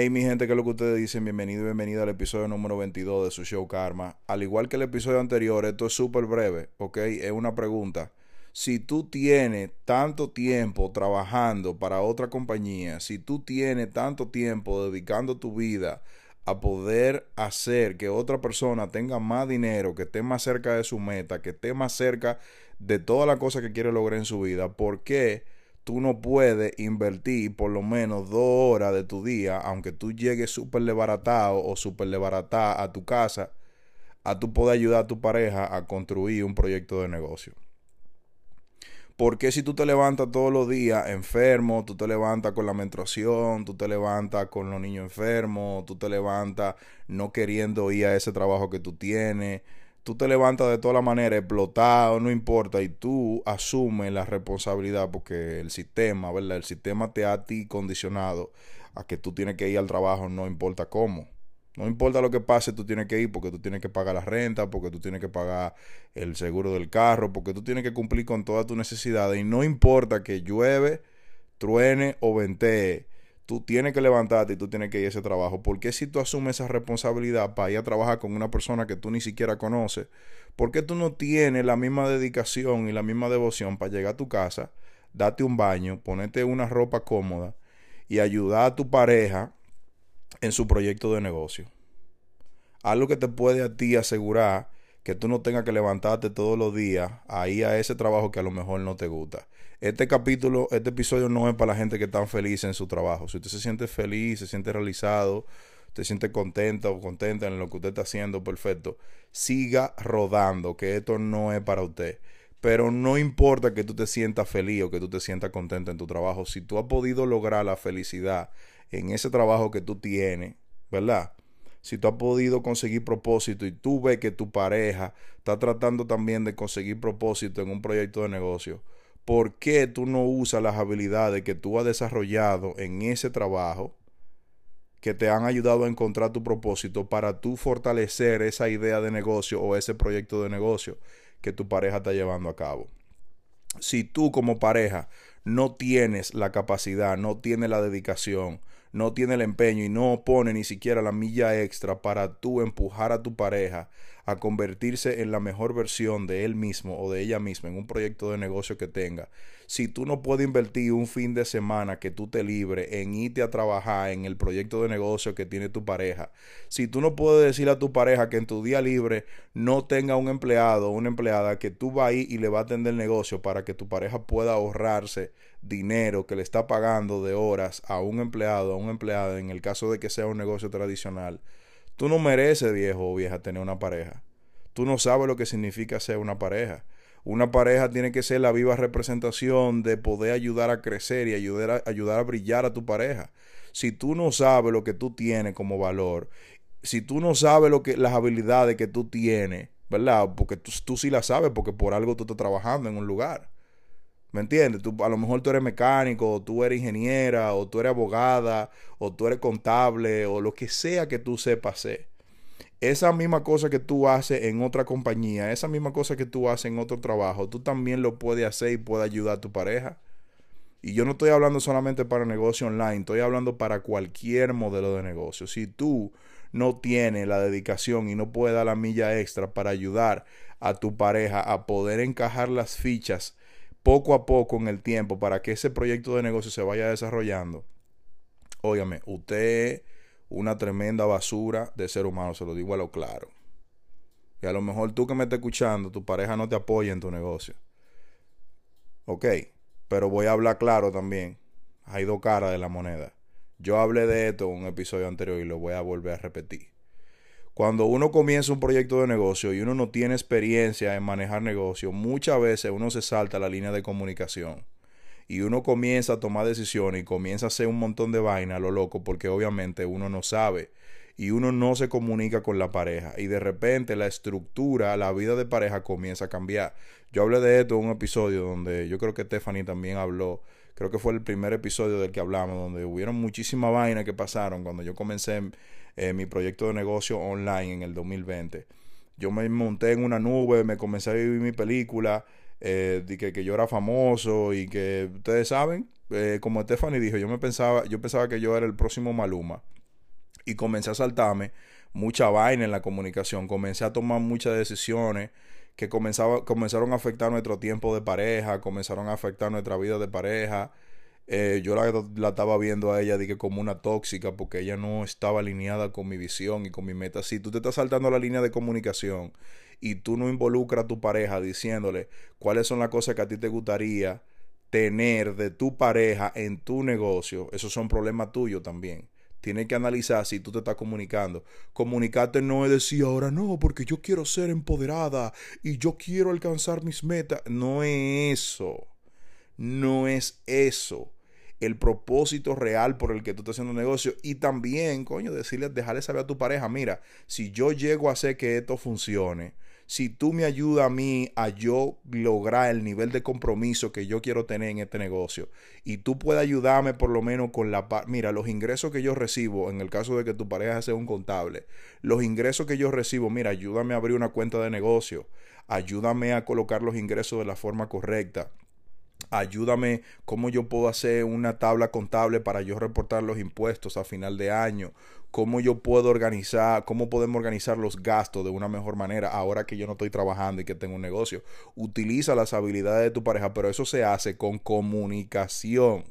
Hey mi gente, ¿qué es lo que ustedes dicen? Bienvenido y bienvenida al episodio número 22 de su show Karma. Al igual que el episodio anterior, esto es súper breve, ¿ok? Es una pregunta. Si tú tienes tanto tiempo trabajando para otra compañía, si tú tienes tanto tiempo dedicando tu vida a poder hacer que otra persona tenga más dinero, que esté más cerca de su meta, que esté más cerca de toda la cosa que quiere lograr en su vida, ¿por qué? Tú no puedes invertir por lo menos dos horas de tu día, aunque tú llegues súper desbaratado o súper desbaratada a tu casa, a tú poder ayudar a tu pareja a construir un proyecto de negocio. Porque si tú te levantas todos los días enfermo, tú te levantas con la menstruación, tú te levantas con los niños enfermos, tú te levantas no queriendo ir a ese trabajo que tú tienes, tú te levantas de toda la manera, explotado, no importa, y tú asumes la responsabilidad porque el sistema, ¿verdad? El sistema te ha a ti condicionado a que tú tienes que ir al trabajo, no importa cómo. No importa lo que pase, tú tienes que ir porque tú tienes que pagar la renta, porque tú tienes que pagar el seguro del carro, porque tú tienes que cumplir con todas tus necesidades. Y no importa que llueve, truene o ventee tú tienes que levantarte y tú tienes que ir a ese trabajo. ¿Por qué si tú asumes esa responsabilidad para ir a trabajar con una persona que tú ni siquiera conoces? ¿Por qué tú no tienes la misma dedicación y la misma devoción para llegar a tu casa, darte un baño, ponerte una ropa cómoda y ayudar a tu pareja en su proyecto de negocio? Algo que te puede a ti asegurar que tú no tengas que levantarte todos los días ahí a ese trabajo que a lo mejor no te gusta. Este capítulo, este episodio no es para la gente que está feliz en su trabajo. Si usted se siente feliz, se siente realizado, se siente contenta o contenta en lo que usted está haciendo, perfecto. Siga rodando, que esto no es para usted. Pero no importa que tú te sientas feliz o que tú te sientas contenta en tu trabajo. Si tú has podido lograr la felicidad en ese trabajo que tú tienes, ¿verdad? Si tú has podido conseguir propósito y tú ves que tu pareja está tratando también de conseguir propósito en un proyecto de negocio, ¿por qué tú no usas las habilidades que tú has desarrollado en ese trabajo que te han ayudado a encontrar tu propósito para tú fortalecer esa idea de negocio o ese proyecto de negocio que tu pareja está llevando a cabo? Si tú como pareja no tienes la capacidad, no tienes la dedicación, no tiene el empeño y no pone ni siquiera la milla extra para tú empujar a tu pareja a convertirse en la mejor versión de él mismo o de ella misma en un proyecto de negocio que tenga. Si tú no puedes invertir un fin de semana que tú te libre en irte a trabajar en el proyecto de negocio que tiene tu pareja, si tú no puedes decir a tu pareja que en tu día libre no tenga un empleado o una empleada que tú vas ahí y le va a atender el negocio para que tu pareja pueda ahorrarse dinero que le está pagando de horas a un empleado, a un empleado, en el caso de que sea un negocio tradicional, Tú no mereces, viejo o vieja, tener una pareja. Tú no sabes lo que significa ser una pareja. Una pareja tiene que ser la viva representación de poder ayudar a crecer y ayudar a, ayudar a brillar a tu pareja. Si tú no sabes lo que tú tienes como valor, si tú no sabes lo que, las habilidades que tú tienes, ¿verdad? Porque tú, tú sí las sabes, porque por algo tú estás trabajando en un lugar. ¿Me entiendes? Tú, a lo mejor tú eres mecánico, o tú eres ingeniera, o tú eres abogada, o tú eres contable, o lo que sea que tú sepas hacer. Esa misma cosa que tú haces en otra compañía, esa misma cosa que tú haces en otro trabajo, tú también lo puedes hacer y puedes ayudar a tu pareja. Y yo no estoy hablando solamente para negocio online, estoy hablando para cualquier modelo de negocio. Si tú no tienes la dedicación y no puedes dar la milla extra para ayudar a tu pareja a poder encajar las fichas poco a poco en el tiempo para que ese proyecto de negocio se vaya desarrollando, óigame, usted una tremenda basura de ser humano, se lo digo a lo claro. Y a lo mejor tú que me estás escuchando, tu pareja no te apoya en tu negocio. Ok, pero voy a hablar claro también. Hay dos caras de la moneda. Yo hablé de esto en un episodio anterior y lo voy a volver a repetir. Cuando uno comienza un proyecto de negocio y uno no tiene experiencia en manejar negocio, muchas veces uno se salta la línea de comunicación. y uno comienza a tomar decisiones y comienza a hacer un montón de vaina a lo loco porque obviamente uno no sabe y uno no se comunica con la pareja y de repente la estructura, la vida de pareja comienza a cambiar. Yo hablé de esto en un episodio donde yo creo que Stephanie también habló, creo que fue el primer episodio del que hablamos, donde hubieron muchísimas vainas que pasaron cuando yo comencé eh, mi proyecto de negocio online en el 2020. Yo me monté en una nube, me comencé a vivir mi película, eh, que, que, yo era famoso y que ustedes saben, eh, como Stephanie dijo, yo me pensaba, yo pensaba que yo era el próximo Maluma y comencé a saltarme mucha vaina en la comunicación, comencé a tomar muchas decisiones que comenzaba, comenzaron a afectar nuestro tiempo de pareja, comenzaron a afectar nuestra vida de pareja. Eh, yo la, la, estaba viendo a ella dije, como una tóxica porque ella no estaba alineada con mi visión y con mi meta. Si tú te estás saltando la línea de comunicación y tú no involucras a tu pareja diciéndole cuáles son las cosas que a ti te gustaría tener de tu pareja en tu negocio, esos son problemas tuyos también. Tienes que analizar si tú te estás comunicando. Comunicarte no es decir ahora no, porque yo quiero ser empoderada y yo quiero alcanzar mis metas. No es eso. No es eso. El propósito real por el que tú estás haciendo negocio. Y también, coño, decirle, dejarle saber a tu pareja, mira, si yo llego a hacer que esto funcione, si tú me ayudas a mí a yo lograr el nivel de compromiso que yo quiero tener en este negocio y tú puedes ayudarme por lo menos con la mira los ingresos que yo recibo en el caso de que tu pareja sea un contable los ingresos que yo recibo mira ayúdame a abrir una cuenta de negocio ayúdame a colocar los ingresos de la forma correcta ayúdame cómo yo puedo hacer una tabla contable para yo reportar los impuestos a final de año cómo yo puedo organizar, cómo podemos organizar los gastos de una mejor manera ahora que yo no estoy trabajando y que tengo un negocio. Utiliza las habilidades de tu pareja, pero eso se hace con comunicación.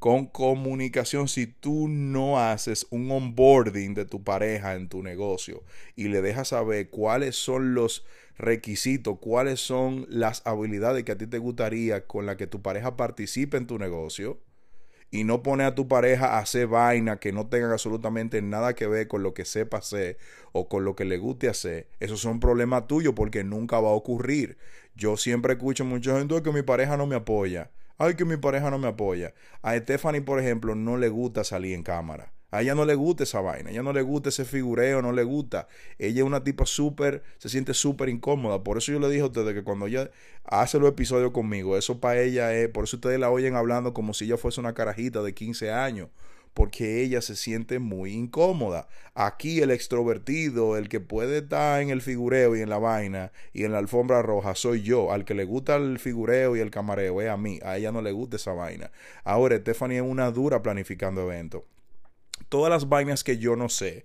Con comunicación, si tú no haces un onboarding de tu pareja en tu negocio y le dejas saber cuáles son los requisitos, cuáles son las habilidades que a ti te gustaría con la que tu pareja participe en tu negocio, y no pone a tu pareja a hacer vaina que no tengan absolutamente nada que ver con lo que sepa hacer o con lo que le guste hacer, esos son problemas tuyos porque nunca va a ocurrir. Yo siempre escucho mucha gente que mi pareja no me apoya. Ay, que mi pareja no me apoya. A Stephanie, por ejemplo, no le gusta salir en cámara. A ella no le gusta esa vaina, a ella no le gusta ese figureo, no le gusta. Ella es una tipa súper, se siente súper incómoda. Por eso yo le dije a ustedes que cuando ella hace los episodios conmigo, eso para ella es, por eso ustedes la oyen hablando como si ella fuese una carajita de 15 años. Porque ella se siente muy incómoda. Aquí el extrovertido, el que puede estar en el figureo y en la vaina y en la alfombra roja, soy yo. Al que le gusta el figureo y el camareo es a mí. A ella no le gusta esa vaina. Ahora, Stephanie es una dura planificando eventos todas las vainas que yo no sé.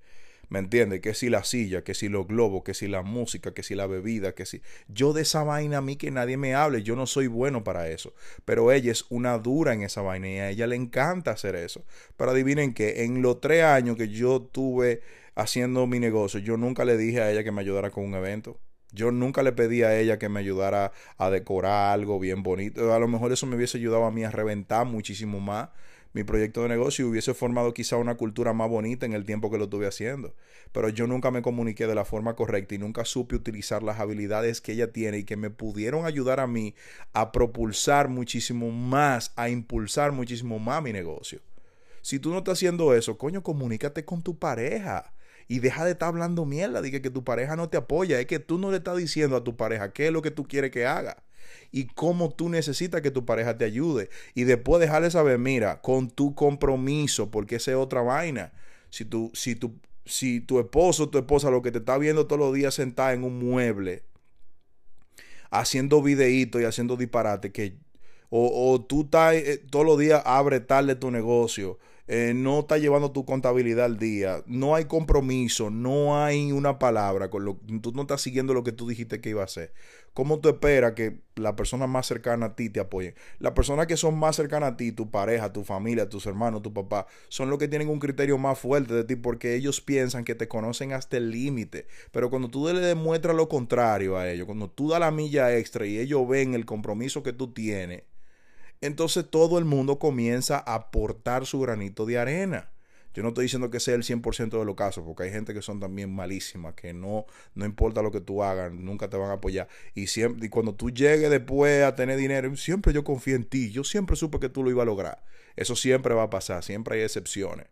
¿Me entiendes? Que si la silla, que si los globos, que si la música, que si la bebida, que si... Yo de esa vaina a mí que nadie me hable, yo no soy bueno para eso. Pero ella es una dura en esa vaina y a ella le encanta hacer eso. Pero adivinen que en los tres años que yo tuve haciendo mi negocio, yo nunca le dije a ella que me ayudara con un evento. Yo nunca le pedí a ella que me ayudara a decorar algo bien bonito. A lo mejor eso me hubiese ayudado a mí a reventar muchísimo más mi proyecto de negocio hubiese formado quizá una cultura más bonita en el tiempo que lo estuve haciendo. Pero yo nunca me comuniqué de la forma correcta y nunca supe utilizar las habilidades que ella tiene y que me pudieron ayudar a mí a propulsar muchísimo más, a impulsar muchísimo más mi negocio. Si tú no estás haciendo eso, coño, comunícate con tu pareja y deja de estar hablando mierda de que, que, tu pareja no te apoya. Es que tú no le estás diciendo a tu pareja qué es lo que tú quieres que haga y cómo tú necesitas que tu pareja te ayude. Y después dejarle saber, mira, con tu compromiso, porque esa es otra vaina. Si tu, si tu, si tu esposo o tu esposa lo que te está viendo todos los días sentada en un mueble, haciendo videitos y haciendo disparate, que o, tú estás eh, todos los días abre tarde tu negocio, eh, no está llevando tu contabilidad al día, no hay compromiso, no hay una palabra, con lo, tú no estás siguiendo lo que tú dijiste que iba a hacer. ¿Cómo tú esperas que la persona más cercana a ti te apoye? Las personas que son más cercanas a ti, tu pareja, tu familia, tus hermanos, tu papá, son los que tienen un criterio más fuerte de ti porque ellos piensan que te conocen hasta el límite. Pero cuando tú le demuestras lo contrario a ellos, cuando tú das la milla extra y ellos ven el compromiso que tú tienes, entonces todo el mundo comienza a aportar su granito de arena. Yo no estoy diciendo que sea el 100% de los casos, porque hay gente que son también malísimas, que no, no importa lo que tú hagas, nunca te van a apoyar. Y, siempre, y cuando tú llegues después a tener dinero, siempre yo confío en ti, yo siempre supe que tú lo ibas a lograr. Eso siempre va a pasar, siempre hay excepciones.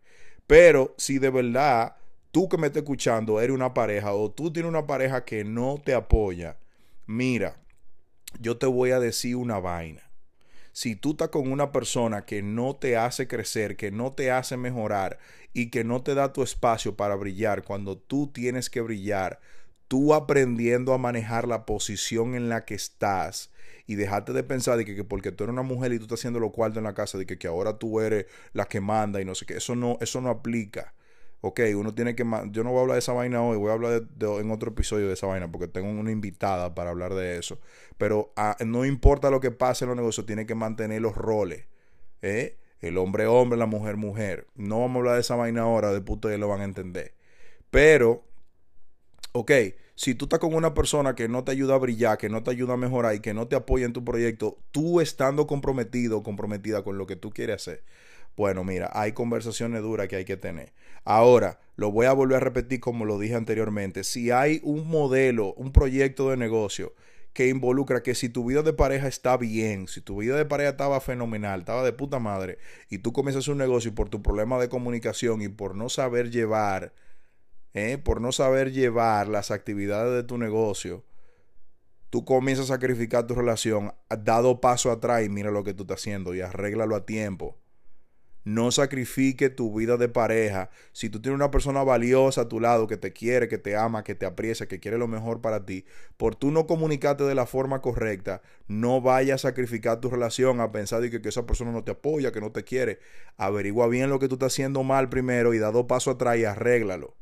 Pero si de verdad tú que me estás escuchando eres una pareja o tú tienes una pareja que no te apoya, mira, yo te voy a decir una vaina si tú estás con una persona que no te hace crecer, que no te hace mejorar y que no te da tu espacio para brillar cuando tú tienes que brillar, tú aprendiendo a manejar la posición en la que estás y dejarte de pensar de que, porque tú eres una mujer y tú estás haciendo lo cuarto en la casa, de que, que ahora tú eres la que manda y no sé qué, eso no, eso no aplica ok, uno tiene que... Yo no voy a hablar de esa vaina hoy, voy a hablar en otro episodio de esa vaina porque tengo una invitada para hablar de eso. Pero ah, no importa lo que pase en los negocios, tiene que mantener los roles. ¿eh? El hombre hombre, la mujer mujer. No vamos a hablar de esa vaina ahora, de puto ustedes lo van a entender. Pero, ok, si tú estás con una persona que no te ayuda a brillar, que no te ayuda a mejorar y que no te apoya en tu proyecto, tú estando comprometido comprometida con lo que tú quieres hacer, bueno, mira, hay conversaciones duras que hay que tener. Ahora, lo voy a volver a repetir como lo dije anteriormente. Si hay un modelo, un proyecto de negocio que involucra que si tu vida de pareja está bien, si tu vida de pareja estaba fenomenal, estaba de puta madre, y tú comienzas un negocio y por tu problema de comunicación y por no saber llevar, ¿eh? por no saber llevar las actividades de tu negocio, tú comienzas a sacrificar tu relación, dado paso atrás y mira lo que tú estás haciendo y arréglalo a tiempo. No sacrifique tu vida de pareja. Si tú tienes una persona valiosa a tu lado que te quiere, que te ama, que te aprecia, que quiere lo mejor para ti, por tú no comunicarte de la forma correcta, no vayas a sacrificar tu relación a pensar que, que, esa persona no te apoya, que no te quiere. Averigua bien lo que tú estás haciendo mal primero y da dos pasos atrás y arréglalo.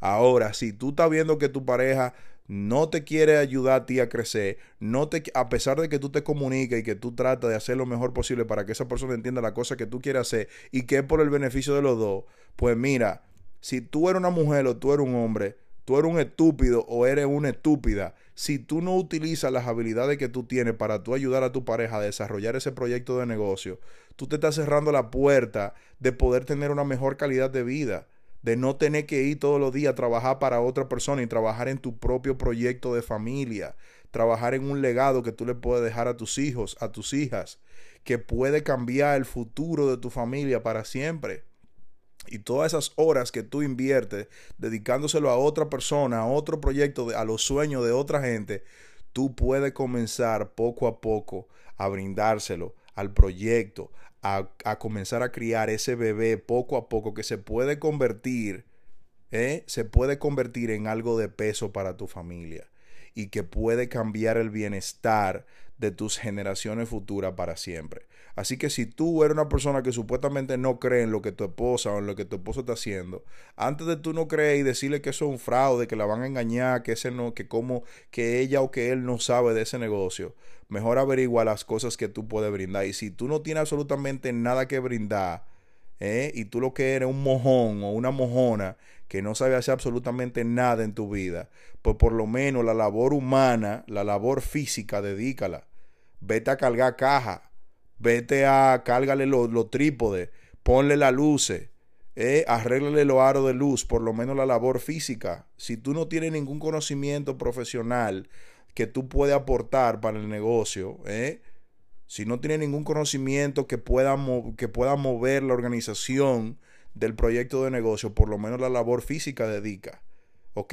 Ahora, si tú estás viendo que tu pareja no te quiere ayudar a ti a crecer, no te, a pesar de que tú te comuniques y que tú tratas de hacer lo mejor posible para que esa persona entienda la cosa que tú quieres hacer y que es por el beneficio de los dos, pues mira, si tú eres una mujer o tú eres un hombre, tú eres un estúpido o eres una estúpida, si tú no utilizas las habilidades que tú tienes para tú ayudar a tu pareja a desarrollar ese proyecto de negocio, tú te estás cerrando la puerta de poder tener una mejor calidad de vida de no tener que ir todos los días a trabajar para otra persona y trabajar en tu propio proyecto de familia, trabajar en un legado que tú le puedes dejar a tus hijos, a tus hijas, que puede cambiar el futuro de tu familia para siempre. Y todas esas horas que tú inviertes dedicándoselo a otra persona, a otro proyecto, a los sueños de otra gente, tú puedes comenzar poco a poco a brindárselo al proyecto, a, comenzar a criar ese bebé poco a poco que se puede convertir, ¿eh? se puede convertir en algo de peso para tu familia y que puede cambiar el bienestar de tus generaciones futuras para siempre. Así que si tú eres una persona que supuestamente no cree en lo que tu esposa o en lo que tu esposo está haciendo, antes de tú no creer y decirle que eso es un fraude, que la van a engañar, que ese no, que como que ella o que él no sabe de ese negocio, mejor averigua las cosas que tú puedes brindar. Y si tú no tienes absolutamente nada que brindar, ¿eh? y tú lo que eres un mojón o una mojona que no sabe hacer absolutamente nada en tu vida, pues por lo menos la labor humana, la labor física, dedícala. Vete a cargar caja, vete a cárgale los lo trípodes, ponle las luces, eh, arréglale los aros de luz, por lo menos la labor física. Si tú no tienes ningún conocimiento profesional que tú puedes aportar para el negocio, eh, si no tienes ningún conocimiento que pueda, que pueda mover la organización del proyecto de negocio, por lo menos la labor física dedica. ¿Ok?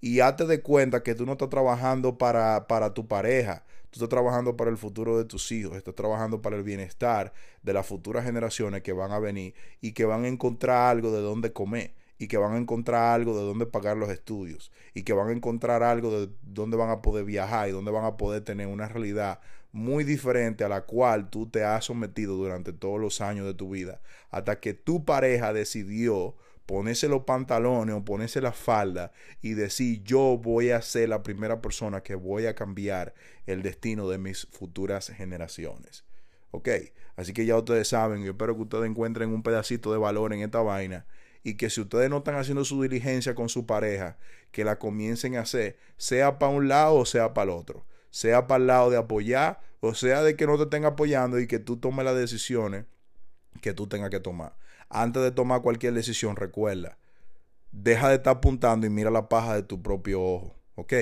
Y hazte de cuenta que tú no estás trabajando para, para tu pareja, tú estás trabajando para el futuro de tus hijos, estás trabajando para el bienestar de las futuras generaciones que van a venir y que van a encontrar algo de dónde comer y que van a encontrar algo de dónde pagar los estudios y que van a encontrar algo de dónde van a poder viajar y dónde van a poder tener una realidad muy diferente a la cual tú te has sometido durante todos los años de tu vida, hasta que tu pareja decidió ponerse los pantalones o ponerse la falda y decir yo voy a ser la primera persona que voy a cambiar el destino de mis futuras generaciones. Ok, así que ya ustedes saben, yo espero que ustedes encuentren un pedacito de valor en esta vaina y que si ustedes no están haciendo su diligencia con su pareja, que la comiencen a hacer, sea para un lado o sea para el otro sea para el lado de apoyar o sea de que no te estén apoyando y que tú tomes las decisiones que tú tengas que tomar. antes de tomar cualquier decisión, recuerda, deja de estar apuntando y mira la paja de tu propio ojo, ¿ok?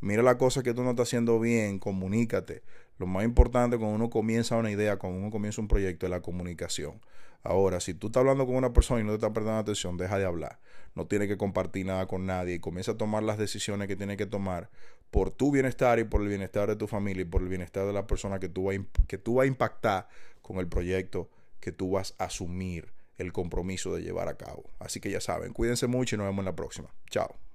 Mira la cosa que tú no estás haciendo bien, comunícate. Lo más importante cuando uno comienza una idea, cuando uno comienza un proyecto, es la comunicación. Ahora, si tú estás hablando con una persona y no te estás prestando atención, deja de hablar. No tienes que compartir nada con nadie y comienza a tomar las decisiones que tienes que tomar por tu bienestar y por el bienestar de tu familia y por el bienestar de la persona que tú vas que tú vas a impactar con el proyecto que tú vas a asumir el compromiso de llevar a cabo. Así que ya saben, cuídense mucho y nos vemos en la próxima. Chao.